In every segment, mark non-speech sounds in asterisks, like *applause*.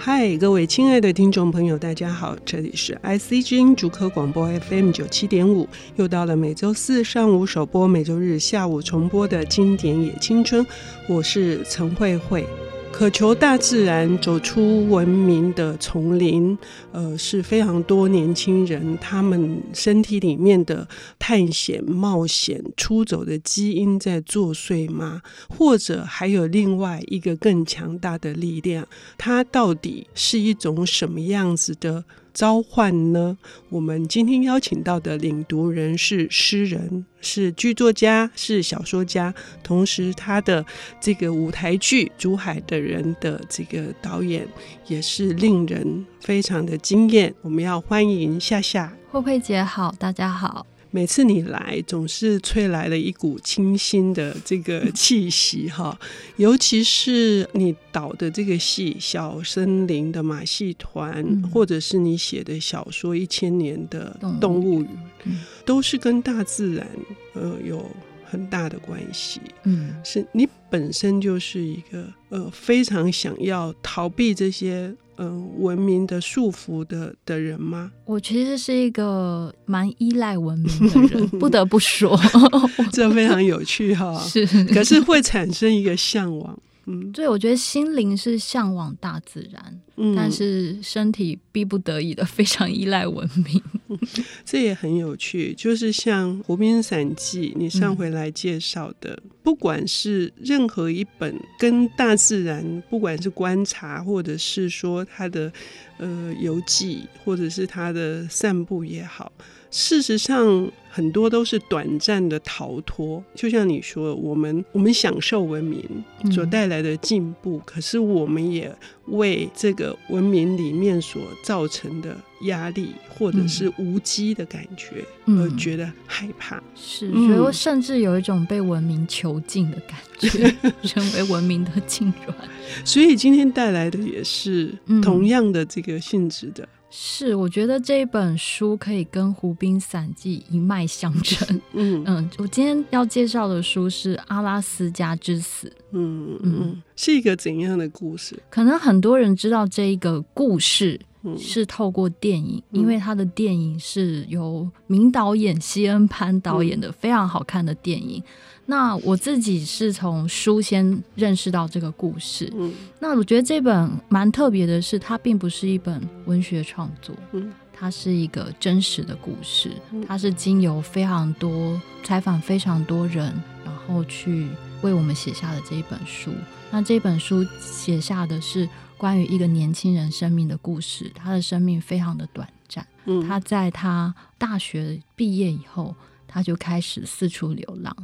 嗨，各位亲爱的听众朋友，大家好，这里是 IC 之音主科广播 FM 九七点五，又到了每周四上午首播，每周日下午重播的经典野青春，我是陈慧慧。渴求大自然，走出文明的丛林，呃，是非常多年轻人他们身体里面的探险、冒险、出走的基因在作祟吗？或者还有另外一个更强大的力量？它到底是一种什么样子的？召唤呢？我们今天邀请到的领读人是诗人，是剧作家，是小说家，同时他的这个舞台剧《竹海的人》的这个导演也是令人非常的惊艳。我们要欢迎夏夏。慧慧姐好，大家好。每次你来，总是吹来了一股清新的这个 *laughs* 气息哈，尤其是你导的这个戏《小森林的马戏团》，嗯，或者是你写的小说《一千年的动物语》，嗯，都是跟大自然呃有很大的关系。嗯，是你本身就是一个呃非常想要逃避这些。嗯、呃，文明的束缚的的人吗？我其实是一个蛮依赖文明的人，*laughs* 不得不说，这非常有趣哈。*laughs* 是，可是会产生一个向往。嗯，对，我觉得心灵是向往大自然，嗯，但是身体逼不得已的 *laughs* 非常依赖文明。嗯，*laughs* 这也很有趣。就是像《湖滨散记》，你上回来介绍的，嗯，不管是任何一本跟大自然，不管是观察，或者是说他的呃游记，或者是他的散步也好。事实上，很多都是短暂的逃脱。就像你说，我们我们享受文明所带来的进步，嗯，可是我们也为这个文明里面所造成的压力或者是无机的感觉而觉得害怕。嗯，是，所以我甚至有一种被文明囚禁的感觉，*laughs* 成为文明的痉挛。所以今天带来的也是同样的这个性质的。是，我觉得这一本书可以跟《湖滨散记》一脉相 *laughs* 承。嗯嗯，我今天要介绍的书是《阿拉斯加之死》。嗯嗯，是一个怎样的故事？可能很多人知道这一个故事是透过电影，嗯、因为他的电影是由名导演西恩潘导演的非常好看的电影。那我自己是从书先认识到这个故事。嗯，那我觉得这本蛮特别的是，它并不是一本文学创作，嗯，它是一个真实的故事，它是经由非常多采访非常多人，然后去为我们写下的这一本书。那这本书写下的是关于一个年轻人生命的故事，他的生命非常的短暂。嗯，他在他大学毕业以后，他就开始四处流浪。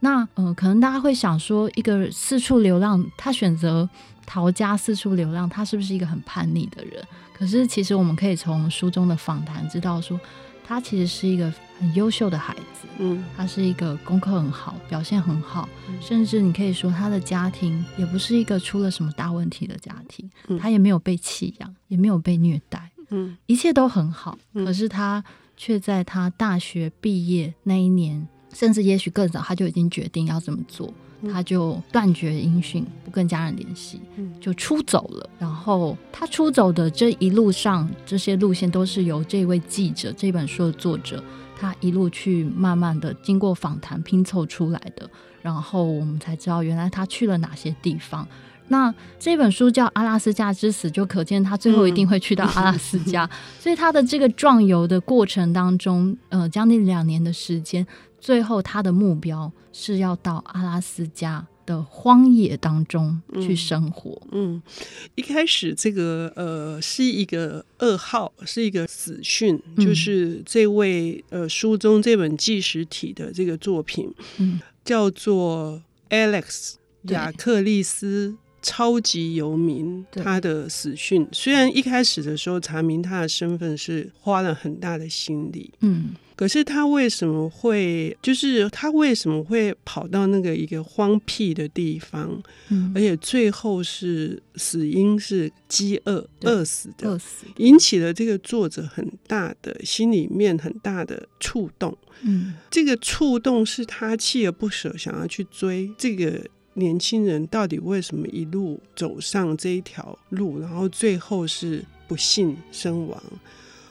那呃，可能大家会想说，一个四处流浪，他选择逃家四处流浪，他是不是一个很叛逆的人？可是其实我们可以从书中的访谈知道说，说他其实是一个很优秀的孩子，嗯，他是一个功课很好、表现很好，甚至你可以说他的家庭也不是一个出了什么大问题的家庭，他也没有被弃养，也没有被虐待，嗯，一切都很好。可是他却在他大学毕业那一年。甚至也许更早，他就已经决定要这么做，他就断绝音讯，不跟家人联系，就出走了。然后他出走的这一路上，这些路线都是由这位记者这本书的作者，他一路去慢慢的经过访谈拼凑出来的。然后我们才知道，原来他去了哪些地方。那这本书叫《阿拉斯加之死》，就可见他最后一定会去到阿拉斯加。嗯、*laughs* 所以他的这个壮游的过程当中，呃，将近两年的时间。最后，他的目标是要到阿拉斯加的荒野当中去生活。嗯，嗯，一开始这个呃是一个噩耗，是一个死讯，嗯，就是这位呃书中这本纪实体的这个作品，嗯，叫做 Alex 雅克利斯超级游民，他的死讯。虽然一开始的时候查明他的身份是花了很大的心力，嗯。可是他为什么会，就是他为什么会跑到那个一个荒僻的地方，嗯，而且最后是死因是饥饿饿死的，饿死，引起了这个作者很大的心里面很大的触动。嗯，这个触动是他锲而不舍想要去追这个年轻人到底为什么一路走上这一条路，然后最后是不幸身亡。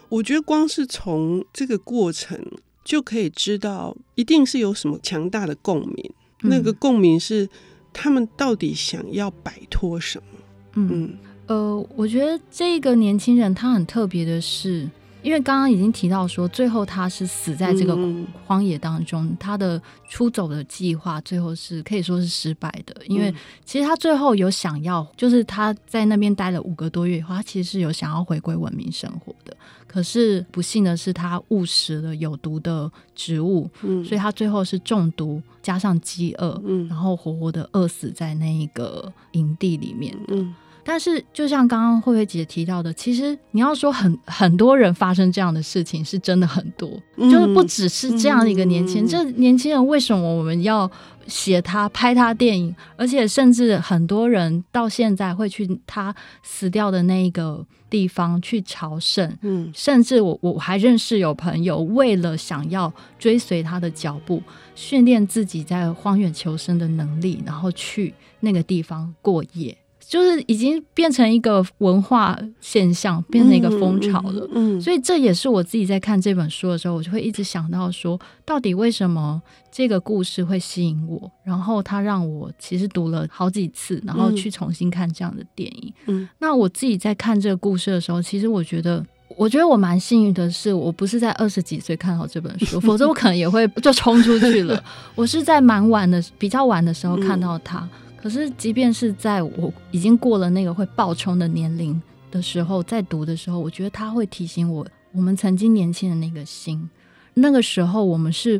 我觉得光是从这个过程就可以知道，一定是有什么强大的共鸣。嗯、那个共鸣是他们到底想要摆脱什么？嗯，嗯呃，我觉得这个年轻人他很特别的是。因为刚刚已经提到说，最后他是死在这个荒野当中，嗯、他的出走的计划最后是可以说是失败的。因为其实他最后有想要，就是他在那边待了五个多月以后，他其实是有想要回归文明生活的。可是不幸的是，他误食了有毒的植物，嗯、所以他最后是中毒加上饥饿，嗯、然后活活的饿死在那一个营地里面的。嗯但是，就像刚刚慧慧姐提到的，其实你要说很很多人发生这样的事情，是真的很多，嗯、就是不只是这样的一个年轻人。嗯、这年轻人为什么我们要写他、拍他电影？而且，甚至很多人到现在会去他死掉的那一个地方去朝圣。嗯，甚至我我还认识有朋友为了想要追随他的脚步，训练自己在荒原求生的能力，然后去那个地方过夜。就是已经变成一个文化现象，变成一个风潮了。嗯，嗯，所以这也是我自己在看这本书的时候，我就会一直想到说，到底为什么这个故事会吸引我？然后它让我其实读了好几次，然后去重新看这样的电影。嗯，那我自己在看这个故事的时候，其实我觉得，我觉得我蛮幸运的是，我不是在二十几岁看好这本书，*laughs* 否则我可能也会就冲出去了。我是在蛮晚的，比较晚的时候看到它。可是，即便是在我已经过了那个会爆冲的年龄的时候，在读的时候，我觉得他会提醒我，我们曾经年轻的那个心。那个时候，我们是，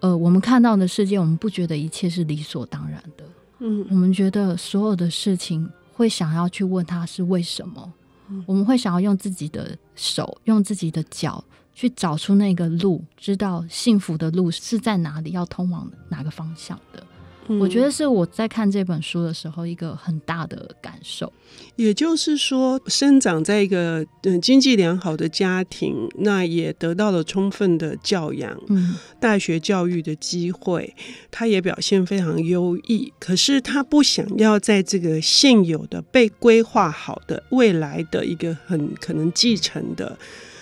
呃，我们看到的世界，我们不觉得一切是理所当然的。嗯，我们觉得所有的事情会想要去问他是为什么。嗯，我们会想要用自己的手，用自己的脚去找出那个路，知道幸福的路是在哪里，要通往哪个方向的。我觉得是我在看这本书的时候一个很大的感受，也就是说，生长在一个嗯经济良好的家庭，那也得到了充分的教养，嗯，大学教育的机会，他也表现非常优异。可是他不想要在这个现有的被规划好的未来的一个很可能继承的。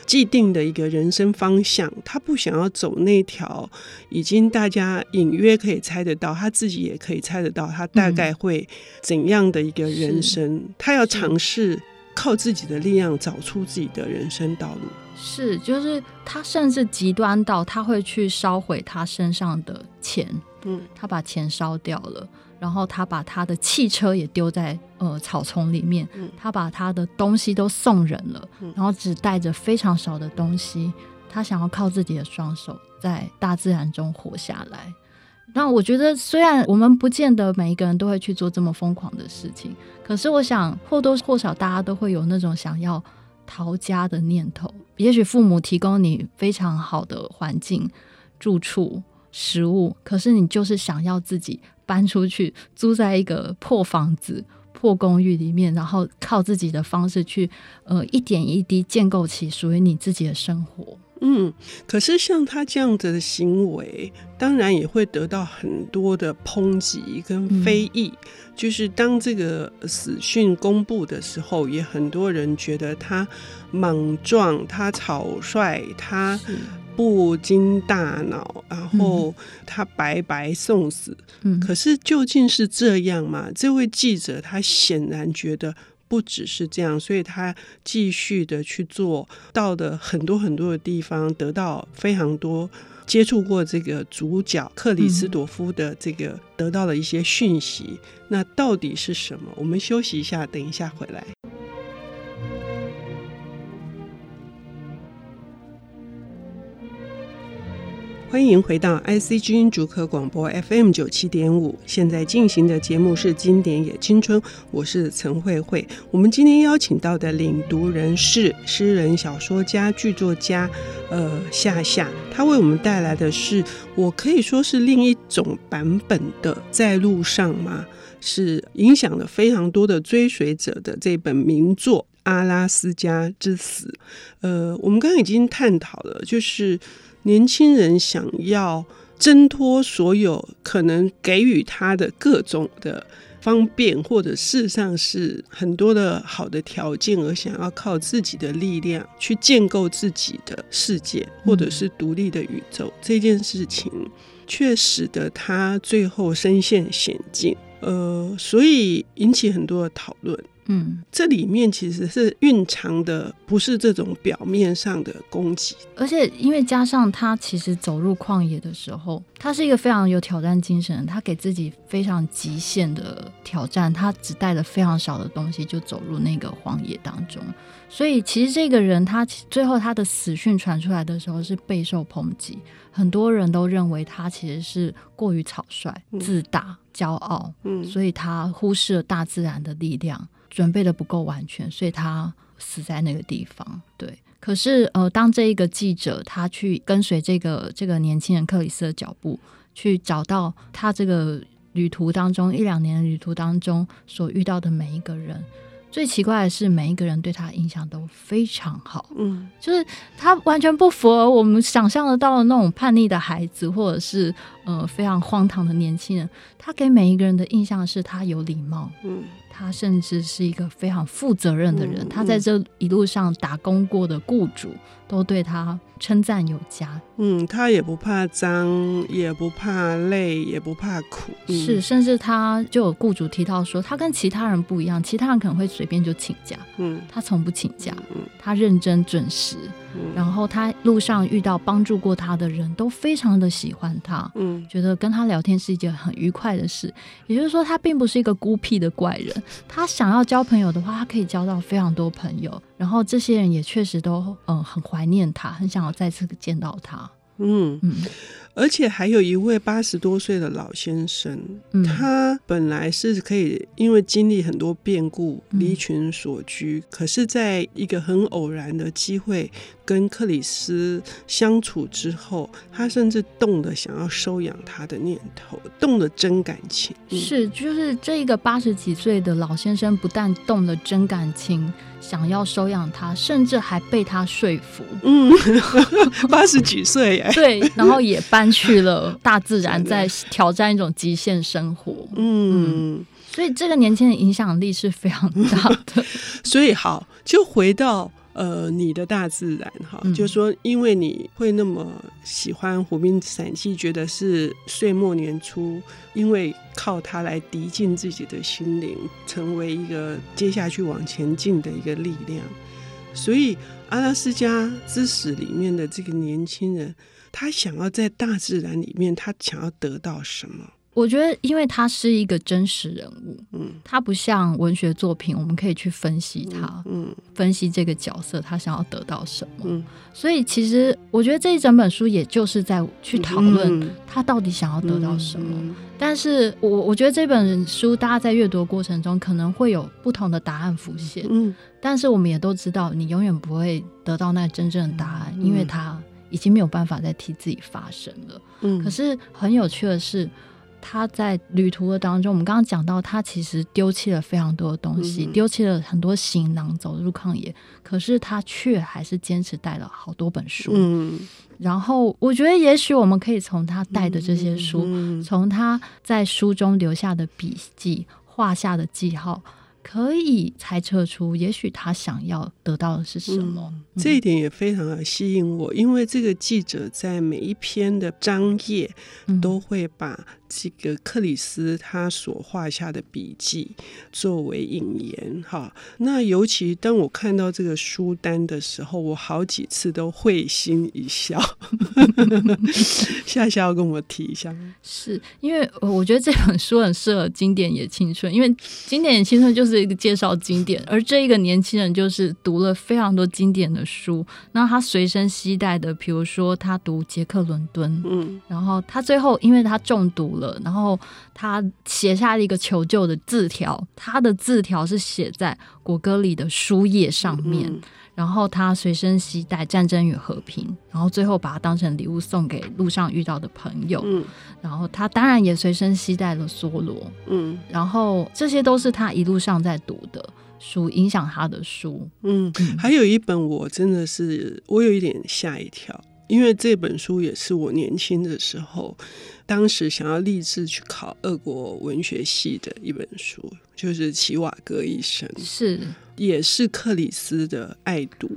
既定的一个人生方向，他不想要走那条已经大家隐约可以猜得到，他自己也可以猜得到，他大概会怎样的一个人生。嗯、他要尝试靠自己的力量找出自己的人生道路。是，就是他甚至极端到他会去烧毁他身上的钱，嗯，他把钱烧掉了。然后他把他的汽车也丢在呃草丛里面，嗯、他把他的东西都送人了，嗯、然后只带着非常少的东西，他想要靠自己的双手在大自然中活下来。那我觉得，虽然我们不见得每一个人都会去做这么疯狂的事情，可是我想或多或少大家都会有那种想要逃家的念头。也许父母提供你非常好的环境、住处、食物，可是你就是想要自己。搬出去，租在一个破房子、破公寓里面，然后靠自己的方式去，呃，一点一滴建构起属于你自己的生活。嗯，可是像他这样子的行为，当然也会得到很多的抨击跟非议。嗯、就是当这个死讯公布的时候，也很多人觉得他莽撞，他草率，他。不经大脑，然后他白白送死。嗯，可是究竟是这样吗？这位记者他显然觉得不只是这样，所以他继续的去做，到的很多很多的地方，得到非常多接触过这个主角克里斯朵夫的这个得到了一些讯息。那到底是什么？我们休息一下，等一下回来。欢迎回到 IC 之音竹科广播 FM 九七点五，现在进行的节目是《经典也青春》，我是陈慧慧。我们今天邀请到的领读人是诗人、小说家、剧作家，呃，夏夏。他为我们带来的是，我可以说是另一种版本的《在路上》吗？是影响了非常多的追随者的这本名作《阿拉斯加之死》。呃，我们刚刚已经探讨了，就是。年轻人想要挣脱所有可能给予他的各种的方便，或者事实上是很多的好的条件，而想要靠自己的力量去建构自己的世界，或者是独立的宇宙，嗯、这件事情却使得他最后身陷险境。呃，所以引起很多的讨论。嗯，这里面其实是蕴藏的，不是这种表面上的攻击，而且因为加上他其实走入旷野的时候，他是一个非常有挑战精神，他给自己非常极限的挑战，他只带了非常少的东西就走入那个荒野当中，所以其实这个人他最后他的死讯传出来的时候是备受抨击，很多人都认为他其实是过于草率、自大、骄傲，嗯，所以他忽视了大自然的力量。准备的不够完全，所以他死在那个地方。对，可是呃，当这一个记者他去跟随这个这个年轻人克里斯的脚步，去找到他这个旅途当中一两年的旅途当中所遇到的每一个人。最奇怪的是，每一个人对他的印象都非常好，嗯，就是他完全不符合我们想象得到的那种叛逆的孩子，或者是呃非常荒唐的年轻人。他给每一个人的印象是他有礼貌，嗯。他甚至是一个非常负责任的人，嗯嗯、他在这一路上打工过的雇主都对他称赞有加。嗯，他也不怕脏，也不怕累，也不怕苦。嗯、是，甚至他就有雇主提到说，他跟其他人不一样，其他人可能会随便就请假，嗯，他从不请假，嗯，他认真准时。然后他路上遇到帮助过他的人都非常的喜欢他，嗯，觉得跟他聊天是一件很愉快的事。也就是说，他并不是一个孤僻的怪人。他想要交朋友的话，他可以交到非常多朋友。然后这些人也确实都嗯很怀念他，很想要再次见到他。嗯而且还有一位八十多岁的老先生，嗯、他本来是可以因为经历很多变故离群所居，嗯、可是在一个很偶然的机会跟克里斯相处之后，他甚至动了想要收养他的念头，动了真感情。嗯、是，就是这一个八十几岁的老先生，不但动了真感情。想要收养他，甚至还被他说服。嗯，*laughs* 八十几岁耶。*laughs* 对，然后也搬去了大自然，*laughs* 在挑战一种极限生活。嗯，嗯，所以这个年轻人影响力是非常大的。所以好，就回到。呃，你的大自然哈，嗯、就是说，因为你会那么喜欢《湖滨散记》，觉得是岁末年初，因为靠它来涤净自己的心灵，成为一个接下去往前进的一个力量。所以，《阿拉斯加之死》里面的这个年轻人，他想要在大自然里面，他想要得到什么？我觉得，因为他是一个真实人物，嗯，他不像文学作品，我们可以去分析他，嗯，嗯，分析这个角色他想要得到什么，嗯，所以其实我觉得这一整本书也就是在去讨论他到底想要得到什么。嗯嗯嗯、但是我我觉得这本书大家在阅读的过程中可能会有不同的答案浮现，嗯，但是我们也都知道，你永远不会得到那真正的答案，嗯、因为他已经没有办法再替自己发声了，嗯，可是很有趣的是。他在旅途的当中，我们刚刚讲到，他其实丢弃了非常多的东西，丢弃、嗯、了很多行囊，走入旷野。可是他却还是坚持带了好多本书。嗯、然后我觉得，也许我们可以从他带的这些书，从、他在书中留下的笔记、画下的记号。可以猜测出，也许他想要得到的是什么。嗯，这一点也非常的吸引我，因为这个记者在每一篇的章页都会把这个克里斯他所画下的笔记作为引言。哈，那尤其当我看到这个书单的时候，我好几次都会心一笑。*laughs* 夏夏要跟我提一下，是因为我觉得这本书很适合经典也青春，因为经典也青春就是。一个介绍经典，而这一个年轻人就是读了非常多经典的书。那他随身携带的，比如说他读杰克伦敦，嗯，然后他最后因为他中毒了，然后他写下了一个求救的字条。他的字条是写在果戈里的书页上面，嗯、然后他随身携带《战争与和平》，然后最后把它当成礼物送给路上遇到的朋友。嗯，然后他当然也随身携带了梭罗。嗯，然后这些都是他一路上在读的书，影响他的书。嗯，还有一本我真的是我有一点吓一跳，因为这本书也是我年轻的时候，当时想要立志去考俄国文学系的一本书，就是齐瓦戈医生，是也是克里斯的爱读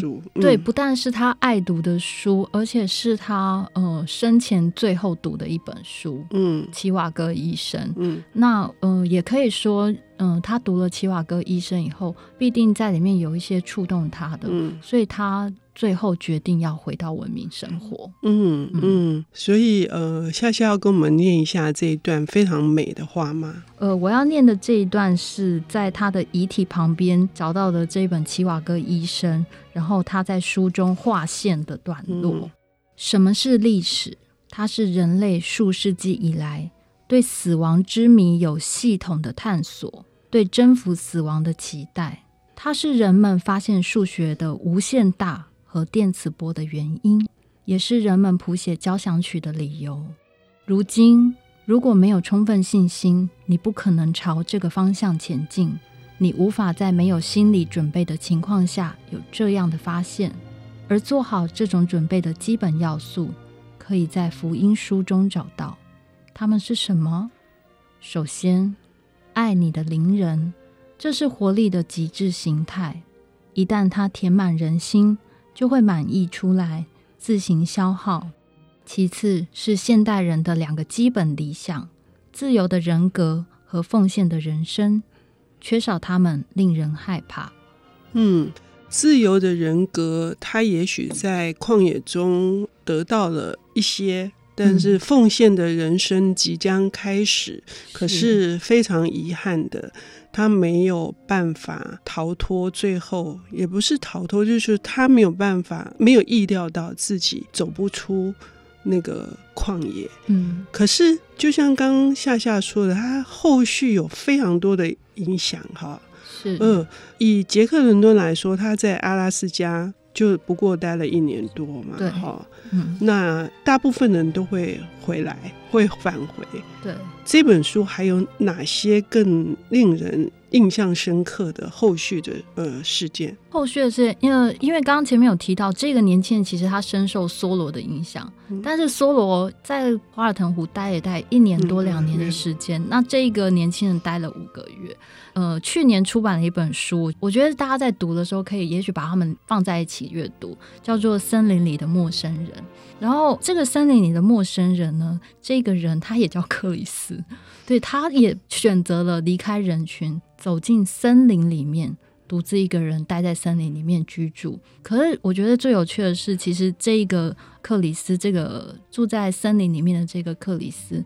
书。呃、对，不但是他爱读的书，而且是他呃生前最后读的一本书。嗯，齐瓦戈医生。嗯，那呃也可以说，嗯、呃，他读了齐瓦戈医生以后，必定在里面有一些触动他的，嗯、所以他。最后决定要回到文明生活。嗯嗯，所以呃，夏夏要跟我们念一下这一段非常美的话吗？呃，我要念的这一段是在他的遗体旁边找到的这一本奇瓦戈医生，然后他在书中划线的段落。嗯、什么是历史？它是人类数世纪以来对死亡之谜有系统的探索，对征服死亡的期待。它是人们发现数学的无限大。和电磁波的原因，也是人们谱写交响曲的理由。如今，如果没有充分信心，你不可能朝这个方向前进。你无法在没有心理准备的情况下有这样的发现。而做好这种准备的基本要素，可以在福音书中找到。它们是什么？首先，爱你的邻人，这是活力的极致形态。一旦它填满人心，就会满溢出来，自行消耗。其次是现代人的两个基本理想：自由的人格和奉献的人生。缺少他们，令人害怕。嗯，自由的人格，他也许在旷野中得到了一些。但是奉献的人生即将开始，嗯、可是非常遗憾的，他没有办法逃脱。最后也不是逃脱，就是他没有办法，没有意料到自己走不出那个旷野。嗯，可是就像刚刚夏夏说的，他后续有非常多的影响。哈，是，嗯、呃，以杰克伦敦来说，他在阿拉斯加。就不过待了一年多嘛，对，哈，嗯，那大部分人都会回来，会返回。对，这本书还有哪些更令人印象深刻的后续的呃事件？后续的是因为因为刚刚前面有提到，这个年轻人其实他深受梭罗的影响，嗯、但是梭罗在华尔腾湖待了待一年多两年的时间，嗯、那这个年轻人待了五个月。呃，去年出版了一本书，我觉得大家在读的时候可以，也许把他们放在一起阅读，叫做《森林里的陌生人》。然后，这个森林里的陌生人呢，这个人他也叫克里斯，对，他也选择了离开人群，走进森林里面，独自一个人待在森林里面居住。可是，我觉得最有趣的是，其实这个克里斯，这个住在森林里面的这个克里斯。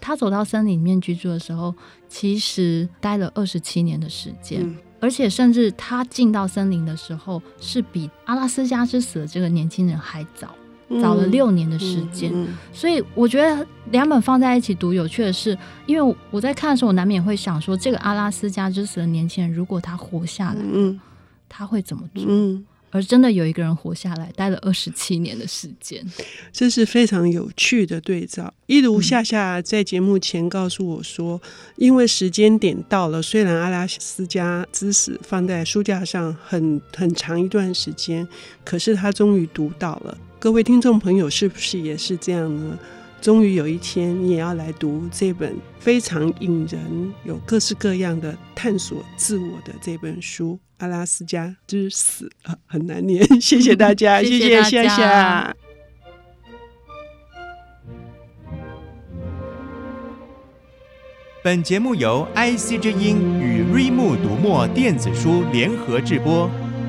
他走到森林里面居住的时候，其实待了二十七年的时间，嗯、而且甚至他进到森林的时候，是比阿拉斯加之死的这个年轻人还早，嗯、早了六年的时间。嗯嗯嗯、所以我觉得两本放在一起读，有趣的是，因为我在看的时候，我难免会想说，这个阿拉斯加之死的年轻人，如果他活下来，嗯、他会怎么做？嗯而真的有一个人活下来，待了二十七年的时间，*laughs* 这是非常有趣的对照。一如夏夏在节目前告诉我说，嗯、因为时间点到了，虽然阿拉斯加之死放在书架上很很长一段时间，可是他终于读到了。各位听众朋友，是不是也是这样呢？终于有一天，你也要来读这本非常引人、有各式各样的探索自我的这本书《阿拉斯加之死》啊，*laughs* 很难念。*laughs* *laughs* 谢谢大家，谢谢夏夏。本节目由 IC 之音与瑞木读墨电子书联合制播，